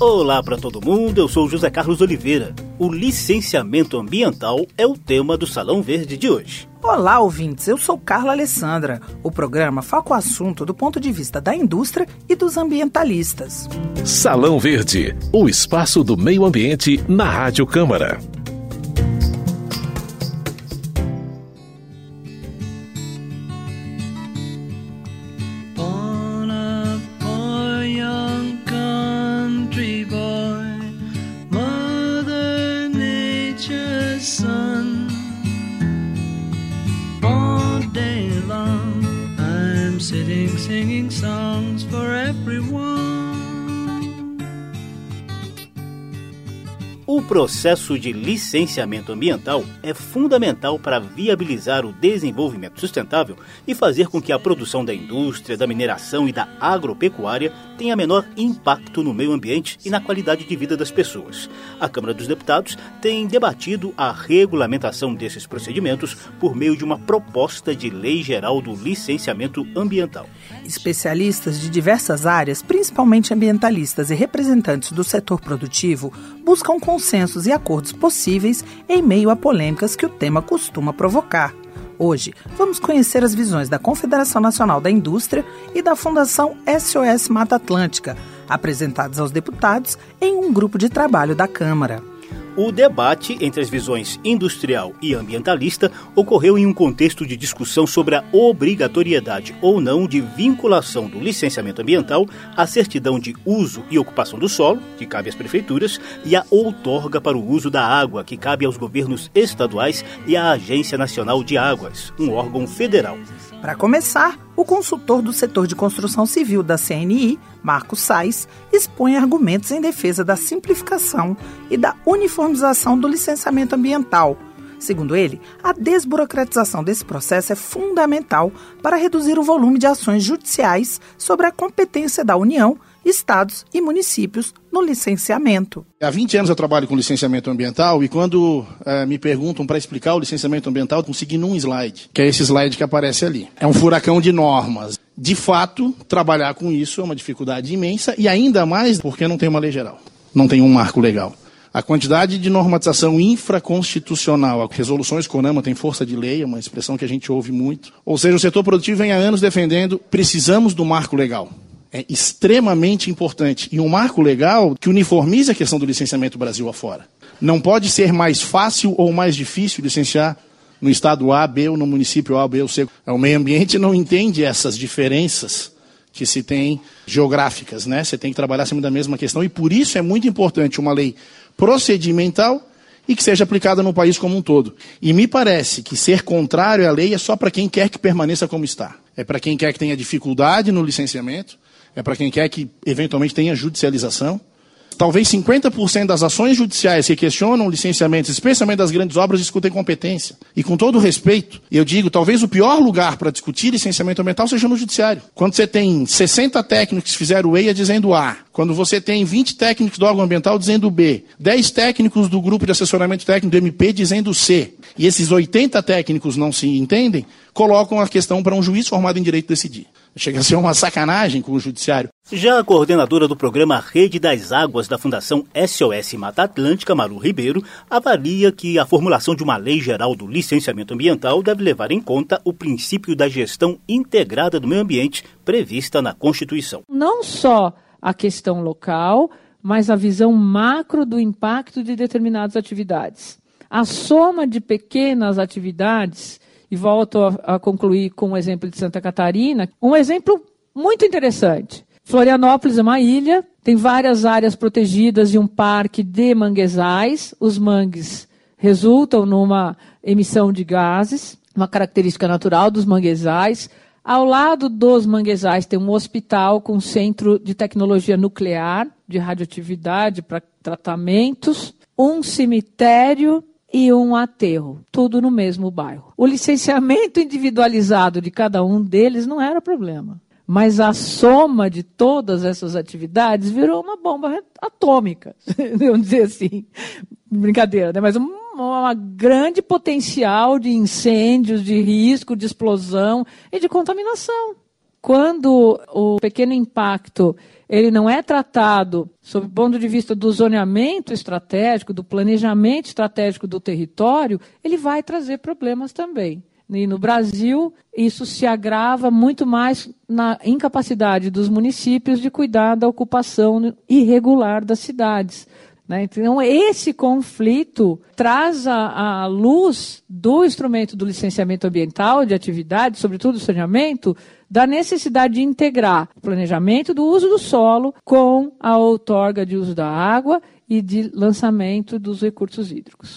Olá para todo mundo, eu sou José Carlos Oliveira. O licenciamento ambiental é o tema do Salão Verde de hoje. Olá, ouvintes, eu sou Carla Alessandra. O programa foca o assunto do ponto de vista da indústria e dos ambientalistas. Salão Verde, o espaço do meio ambiente na Rádio Câmara. Processo de licenciamento ambiental é fundamental para viabilizar o desenvolvimento sustentável e fazer com que a produção da indústria, da mineração e da agropecuária tenha menor impacto no meio ambiente e na qualidade de vida das pessoas. A Câmara dos Deputados tem debatido a regulamentação desses procedimentos por meio de uma proposta de lei geral do licenciamento ambiental. Especialistas de diversas áreas, principalmente ambientalistas e representantes do setor produtivo, buscam consensos e acordos possíveis em meio a polêmicas que o tema costuma provocar. Hoje, vamos conhecer as visões da Confederação Nacional da Indústria e da Fundação SOS Mata Atlântica, apresentadas aos deputados em um grupo de trabalho da Câmara. O debate entre as visões industrial e ambientalista ocorreu em um contexto de discussão sobre a obrigatoriedade ou não de vinculação do licenciamento ambiental à certidão de uso e ocupação do solo, que cabe às prefeituras, e a outorga para o uso da água, que cabe aos governos estaduais e à Agência Nacional de Águas, um órgão federal. Para começar, o consultor do setor de construção civil da CNI, Marco Sais, expõe argumentos em defesa da simplificação e da uniformização do licenciamento ambiental. Segundo ele, a desburocratização desse processo é fundamental para reduzir o volume de ações judiciais sobre a competência da União estados e municípios no licenciamento. Há 20 anos eu trabalho com licenciamento ambiental e quando é, me perguntam para explicar o licenciamento ambiental, eu consegui num slide, que é esse slide que aparece ali. É um furacão de normas. De fato, trabalhar com isso é uma dificuldade imensa e ainda mais porque não tem uma lei geral, não tem um marco legal. A quantidade de normatização infraconstitucional, resoluções CONAMA tem força de lei, é uma expressão que a gente ouve muito. Ou seja, o setor produtivo vem há anos defendendo, precisamos do marco legal é extremamente importante. E um marco legal que uniformize a questão do licenciamento Brasil afora. Não pode ser mais fácil ou mais difícil licenciar no estado A, B ou no município A, B ou C. O meio ambiente não entende essas diferenças que se tem geográficas, né? Você tem que trabalhar sempre da mesma questão e por isso é muito importante uma lei procedimental e que seja aplicada no país como um todo. E me parece que ser contrário à lei é só para quem quer que permaneça como está. É para quem quer que tenha dificuldade no licenciamento, é para quem quer que eventualmente tenha judicialização. Talvez 50% das ações judiciais que questionam licenciamentos, especialmente das grandes obras, discutem competência. E com todo respeito, eu digo, talvez o pior lugar para discutir licenciamento ambiental seja no judiciário. Quando você tem 60 técnicos que fizeram EIA dizendo A, quando você tem 20 técnicos do órgão ambiental dizendo B, 10 técnicos do grupo de assessoramento técnico do MP dizendo C, e esses 80 técnicos não se entendem, colocam a questão para um juiz formado em direito decidir. Chega a ser uma sacanagem com o judiciário. Já a coordenadora do programa Rede das Águas da Fundação SOS Mata Atlântica, Maru Ribeiro, avalia que a formulação de uma lei geral do licenciamento ambiental deve levar em conta o princípio da gestão integrada do meio ambiente prevista na Constituição. Não só a questão local, mas a visão macro do impacto de determinadas atividades. A soma de pequenas atividades e volto a, a concluir com o exemplo de Santa Catarina, um exemplo muito interessante. Florianópolis é uma ilha, tem várias áreas protegidas e um parque de manguezais. Os mangues resultam numa emissão de gases, uma característica natural dos manguezais. Ao lado dos manguezais tem um hospital com centro de tecnologia nuclear, de radioatividade para tratamentos, um cemitério e um aterro, tudo no mesmo bairro. O licenciamento individualizado de cada um deles não era problema. Mas a soma de todas essas atividades virou uma bomba atômica, vamos dizer assim. Brincadeira, né? Mas um uma grande potencial de incêndios, de risco, de explosão e de contaminação. Quando o pequeno impacto ele não é tratado sob o ponto de vista do zoneamento estratégico, do planejamento estratégico do território, ele vai trazer problemas também. E no Brasil, isso se agrava muito mais na incapacidade dos municípios de cuidar da ocupação irregular das cidades. Né? Então, esse conflito traz à luz do instrumento do licenciamento ambiental de atividade, sobretudo o saneamento, da necessidade de integrar o planejamento do uso do solo com a outorga de uso da água e de lançamento dos recursos hídricos.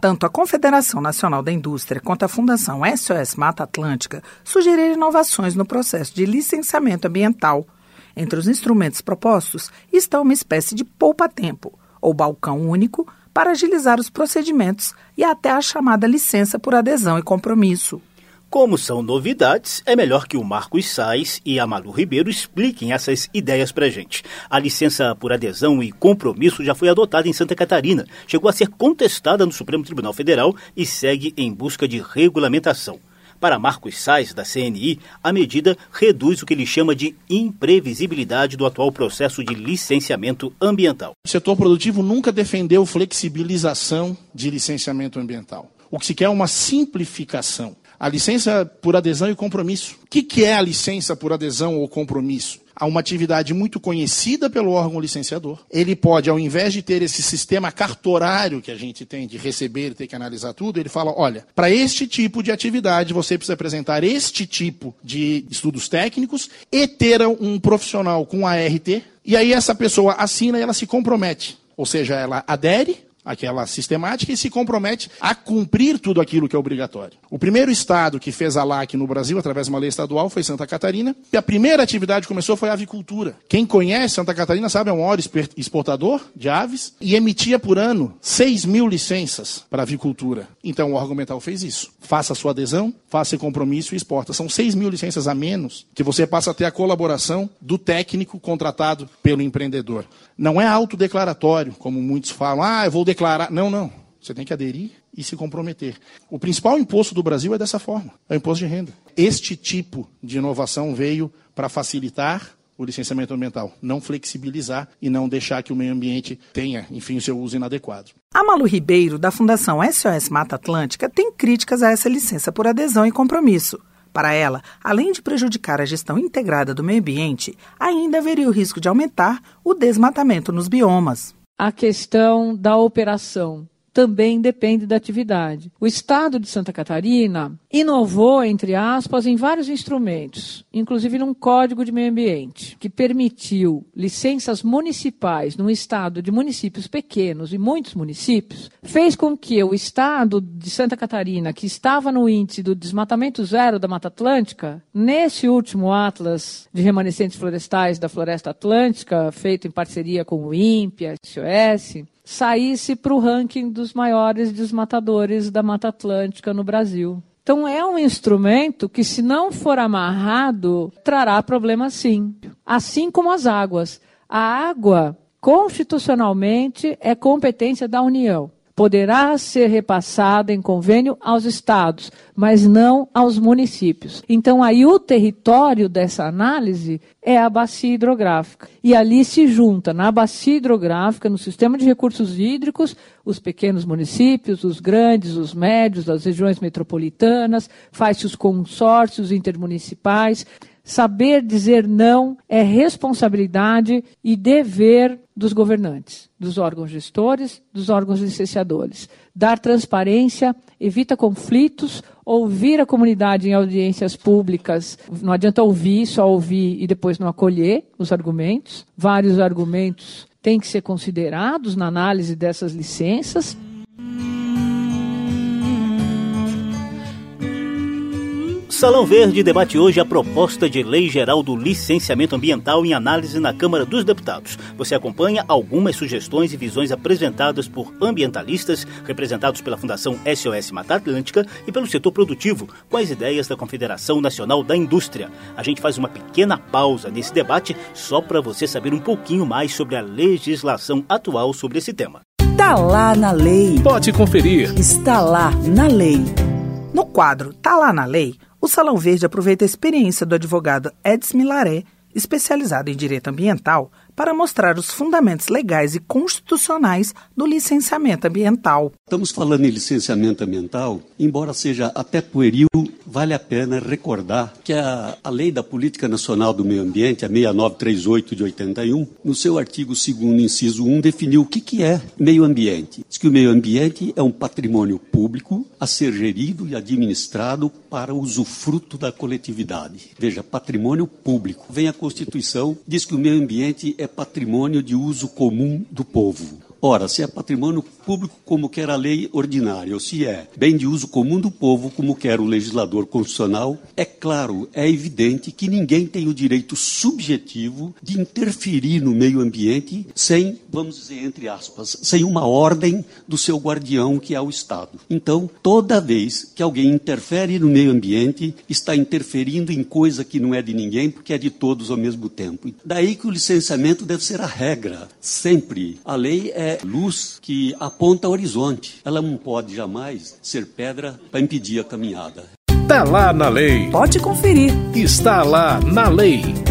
Tanto a Confederação Nacional da Indústria quanto a Fundação SOS Mata Atlântica sugeriram inovações no processo de licenciamento ambiental. Entre os instrumentos propostos está uma espécie de poupa-tempo, ou balcão único, para agilizar os procedimentos e até a chamada licença por adesão e compromisso. Como são novidades, é melhor que o Marcos Sais e a Malu Ribeiro expliquem essas ideias para gente. A licença por adesão e compromisso já foi adotada em Santa Catarina, chegou a ser contestada no Supremo Tribunal Federal e segue em busca de regulamentação. Para Marcos Sais, da CNI, a medida reduz o que ele chama de imprevisibilidade do atual processo de licenciamento ambiental. O setor produtivo nunca defendeu flexibilização de licenciamento ambiental. O que se quer é uma simplificação. A licença por adesão e compromisso. O que, que é a licença por adesão ou compromisso? Há uma atividade muito conhecida pelo órgão licenciador. Ele pode, ao invés de ter esse sistema cartorário que a gente tem de receber e ter que analisar tudo, ele fala: olha, para este tipo de atividade você precisa apresentar este tipo de estudos técnicos e ter um profissional com ART. E aí essa pessoa assina e ela se compromete. Ou seja, ela adere aquela sistemática e se compromete a cumprir tudo aquilo que é obrigatório. O primeiro estado que fez a LAC no Brasil, através de uma lei estadual, foi Santa Catarina. E a primeira atividade que começou foi a avicultura. Quem conhece Santa Catarina sabe, é um maior exportador de aves e emitia por ano 6 mil licenças para avicultura. Então o órgão mental fez isso. Faça sua adesão, faça compromisso e exporta. São 6 mil licenças a menos que você passa a ter a colaboração do técnico contratado pelo empreendedor. Não é autodeclaratório, como muitos falam. Ah, eu vou declarar. Não, não. Você tem que aderir e se comprometer. O principal imposto do Brasil é dessa forma: é o imposto de renda. Este tipo de inovação veio para facilitar o licenciamento ambiental, não flexibilizar e não deixar que o meio ambiente tenha, enfim, o seu uso inadequado. A Malu Ribeiro, da Fundação SOS Mata Atlântica, tem críticas a essa licença por adesão e compromisso. Para ela, além de prejudicar a gestão integrada do meio ambiente, ainda haveria o risco de aumentar o desmatamento nos biomas. A questão da operação também depende da atividade. O Estado de Santa Catarina inovou, entre aspas, em vários instrumentos, inclusive num código de meio ambiente, que permitiu licenças municipais num estado de municípios pequenos e muitos municípios, fez com que o Estado de Santa Catarina, que estava no índice do desmatamento zero da Mata Atlântica, nesse último Atlas de remanescentes florestais da Floresta Atlântica, feito em parceria com o INPE, a SOS, saísse para o ranking dos maiores desmatadores da Mata Atlântica no Brasil. Então é um instrumento que, se não for amarrado, trará problemas sim. Assim como as águas. A água, constitucionalmente, é competência da União poderá ser repassada em convênio aos estados, mas não aos municípios. Então, aí o território dessa análise é a bacia hidrográfica. E ali se junta, na bacia hidrográfica, no sistema de recursos hídricos, os pequenos municípios, os grandes, os médios, as regiões metropolitanas, faz-se os consórcios intermunicipais. Saber dizer não é responsabilidade e dever dos governantes, dos órgãos gestores, dos órgãos licenciadores. Dar transparência, evita conflitos, ouvir a comunidade em audiências públicas. Não adianta ouvir, só ouvir e depois não acolher os argumentos. Vários argumentos têm que ser considerados na análise dessas licenças. Salão Verde debate hoje a proposta de lei geral do licenciamento ambiental em análise na Câmara dos Deputados. Você acompanha algumas sugestões e visões apresentadas por ambientalistas, representados pela Fundação SOS Mata Atlântica e pelo setor produtivo, com as ideias da Confederação Nacional da Indústria. A gente faz uma pequena pausa nesse debate só para você saber um pouquinho mais sobre a legislação atual sobre esse tema. Está lá na lei. Pode conferir. Está lá na lei. No quadro Tá lá na lei, O Salão Verde aproveita a experiência do advogado Edson Milaré, especializado em direito ambiental, para mostrar os fundamentos legais e constitucionais do licenciamento ambiental. Estamos falando em licenciamento ambiental, embora seja até pueril, vale a pena recordar que a, a Lei da Política Nacional do Meio Ambiente, a 6938 de 81, no seu artigo 2 inciso 1, definiu o que, que é meio ambiente. Diz que o meio ambiente é um patrimônio público a ser gerido e administrado para usufruto da coletividade. Veja, patrimônio público. Vem a Constituição, diz que o meio ambiente é patrimônio de uso comum do povo. Ora, se é patrimônio público, como quer a lei ordinária, ou se é bem de uso comum do povo, como quer o legislador constitucional, é claro, é evidente que ninguém tem o direito subjetivo de interferir no meio ambiente sem, vamos dizer, entre aspas, sem uma ordem do seu guardião, que é o Estado. Então, toda vez que alguém interfere no meio ambiente, está interferindo em coisa que não é de ninguém, porque é de todos ao mesmo tempo. Daí que o licenciamento deve ser a regra, sempre. A lei é luz que aponta horizonte. Ela não pode jamais ser pedra para impedir a caminhada. Está lá na lei. Pode conferir. Está lá na lei.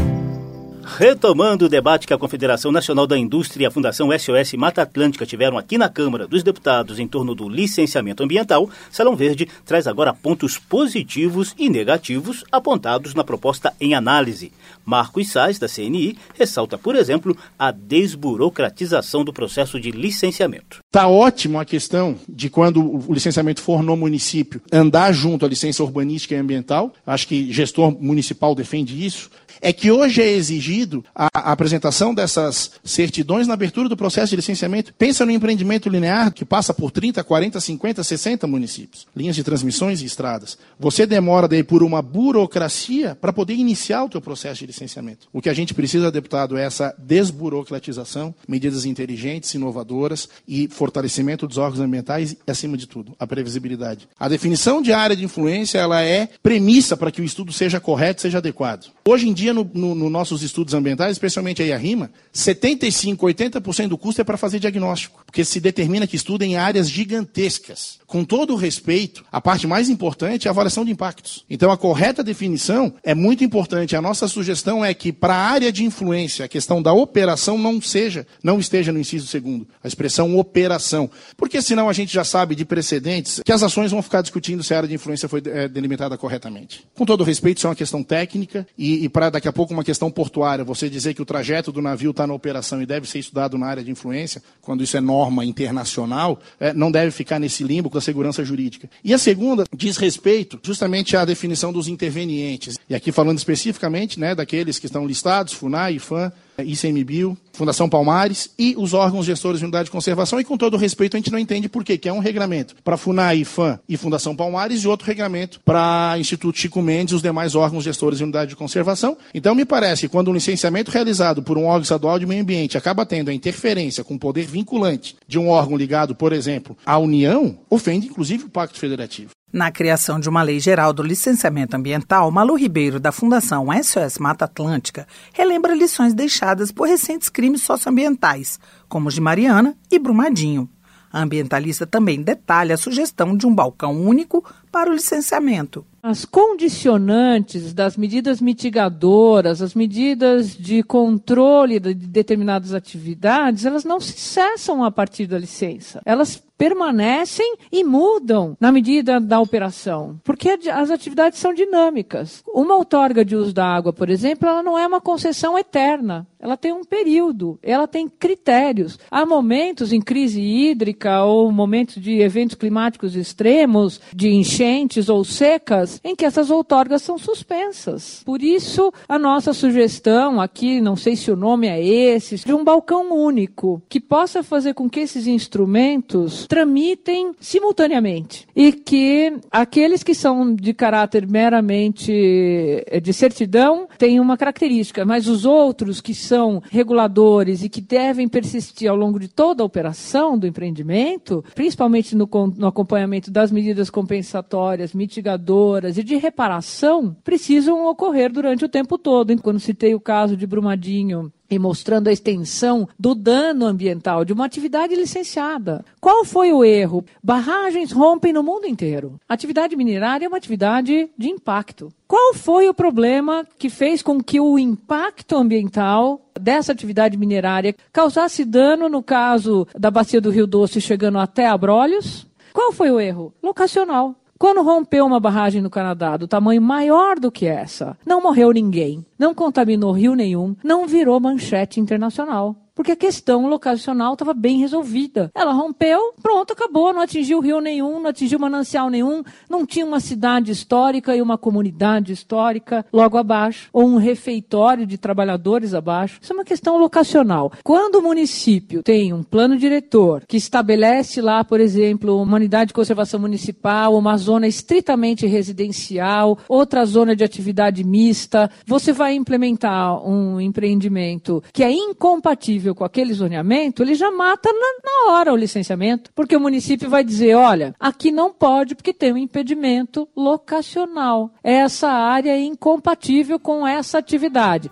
Retomando o debate que a Confederação Nacional da Indústria e a Fundação SOS Mata Atlântica tiveram aqui na Câmara dos Deputados em torno do licenciamento ambiental, Salão Verde traz agora pontos positivos e negativos apontados na proposta em análise. Marcos Sais, da CNI, ressalta, por exemplo, a desburocratização do processo de licenciamento. Está ótimo a questão de quando o licenciamento for no município, andar junto à licença urbanística e ambiental. Acho que gestor municipal defende isso é que hoje é exigido a, apresentação dessas certidões na abertura do processo de licenciamento. Pensa no empreendimento linear que passa por 30, 40, 50, 60 municípios, linhas de transmissões e estradas. Você demora daí por uma burocracia para poder iniciar o teu processo de licenciamento. O que a gente precisa, deputado, é essa desburocratização, medidas inteligentes, inovadoras e fortalecimento dos órgãos ambientais e, acima de tudo, a previsibilidade. A definição de área de influência ela é premissa para que o estudo seja correto, seja adequado. Hoje em dia, nos no, no nossos estudos ambientais, especialmente aí a RIMA, 75, 80% do custo é para fazer diagnóstico, porque se determina que estuda em áreas gigantescas. Com todo o respeito, a parte mais importante é a avaliação de impactos. Então, a correta definição é muito importante. A nossa sugestão é que, para a área de influência, a questão da operação não seja, não esteja no inciso segundo, a expressão operação. Porque senão a gente já sabe de precedentes que as ações vão ficar discutindo se a área de influência foi é, delimitada corretamente. Com todo respeito, isso é uma questão técnica e, e para daqui a pouco uma questão portuária, você dizer que o trajeto do navio está na operação e deve ser estudado na área de influência, quando isso é norma internacional, é, não deve ficar nesse limbo da segurança jurídica. E a segunda diz respeito justamente à definição dos intervenientes. E aqui falando especificamente né, daqueles que estão listados, FUNAI, IFAM, ICMBio, Fundação Palmares e os órgãos gestores de unidade de conservação. E com todo respeito, a gente não entende por quê, que é um regramento para FUNAI, IFAM e Fundação Palmares e outro regramento para Instituto Chico Mendes e os demais órgãos gestores de unidade de conservação. Então, me parece que quando um licenciamento realizado por um órgão estadual de meio ambiente acaba tendo a interferência com poder vinculante de um órgão ligado, por exemplo, à União, ofende inclusive o Pacto Federativo. Na criação de uma lei geral do licenciamento ambiental, Malu Ribeiro, da Fundação SOS Mata Atlântica, relembra lições deixadas por recentes crimes socioambientais, como os de Mariana e Brumadinho. A ambientalista também detalha a sugestão de um balcão único para o licenciamento. As condicionantes das medidas mitigadoras, as medidas de controle de determinadas atividades, elas não se cessam a partir da licença. Elas permanecem e mudam na medida da operação, porque as atividades são dinâmicas. Uma outorga de uso da água, por exemplo, ela não é uma concessão eterna. Ela tem um período, ela tem critérios. Há momentos em crise hídrica ou momentos de eventos climáticos extremos, de enchentes ou secas, em que essas outorgas são suspensas. Por isso, a nossa sugestão aqui, não sei se o nome é esse, de um balcão único, que possa fazer com que esses instrumentos tramitem simultaneamente e que aqueles que são de caráter meramente eh, de certidão têm uma característica, mas os outros que são reguladores e que devem persistir ao longo de toda a operação do empreendimento, principalmente no, no acompanhamento das medidas compensatórias, mitigadoras e de reparação, precisam ocorrer durante o tempo todo. Quando citei o caso de Brumadinho e mostrando a extensão do dano ambiental de uma atividade licenciada. Qual foi o erro? Barragens rompem no mundo inteiro. Atividade minerária é uma atividade de impacto. Qual foi o problema que fez com que o impacto ambiental dessa atividade minerária causasse dano, no caso da bacia do Rio Doce, chegando até Abrolhos? Qual foi o erro? Locacional. Quando rompeu uma barragem no Canadá do tamanho maior do que essa, não morreu ninguém, não contaminou rio nenhum, não virou manchete internacional porque a questão locacional estava bem resolvida. Ela rompeu, pronto, acabou, não atingiu rio nenhum, não atingiu manancial nenhum, não tinha uma cidade histórica e uma comunidade histórica logo abaixo, ou um refeitório de trabalhadores abaixo. Isso é uma questão locacional. Quando o município tem um plano diretor que estabelece lá, por exemplo, uma unidade de conservação municipal, uma zona estritamente residencial, outra zona de atividade mista, você vai implementar um empreendimento que é incompatível com aquele zoneamento, ele já mata na, na hora o licenciamento, porque o município vai dizer, olha, aqui não pode porque tem um impedimento locacional. Essa área é incompatível com essa atividade.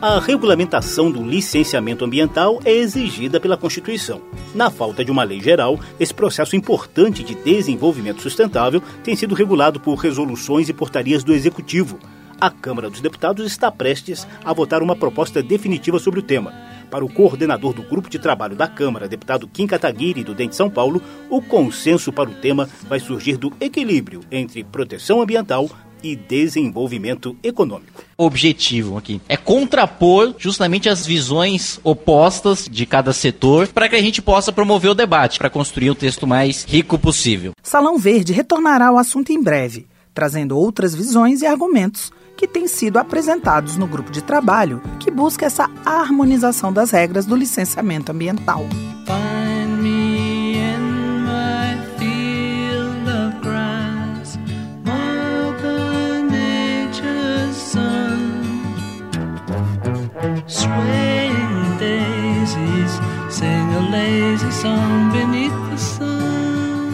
A regulamentação do licenciamento ambiental é exigida pela Constituição. Na falta de uma lei geral, esse processo importante de desenvolvimento sustentável tem sido regulado por resoluções e portarias do Executivo. A Câmara dos Deputados está prestes a votar uma proposta definitiva sobre o tema. Para o coordenador do grupo de trabalho da Câmara, deputado Kim Kataguiri, do DEM de São Paulo, o consenso para o tema vai surgir do equilíbrio entre proteção ambiental, e desenvolvimento econômico. O objetivo aqui é contrapor justamente as visões opostas de cada setor para que a gente possa promover o debate, para construir o texto mais rico possível. Salão Verde retornará ao assunto em breve, trazendo outras visões e argumentos que têm sido apresentados no grupo de trabalho que busca essa harmonização das regras do licenciamento ambiental.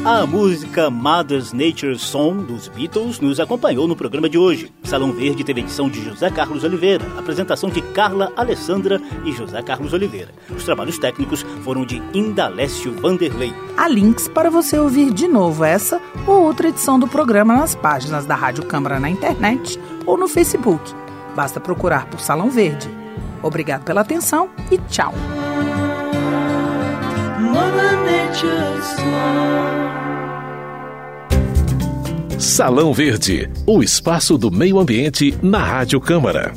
A música Mother's Nature Song dos Beatles nos acompanhou no programa de hoje. Salão Verde teve edição de José Carlos Oliveira, apresentação de Carla Alessandra e José Carlos Oliveira. Os trabalhos técnicos foram de Indalécio Vanderlei. Há links para você ouvir de novo essa ou outra edição do programa nas páginas da Rádio Câmara na internet ou no Facebook. Basta procurar por Salão Verde. Obrigado pela atenção e tchau. Salão Verde, o espaço do meio ambiente na Rádio Câmara.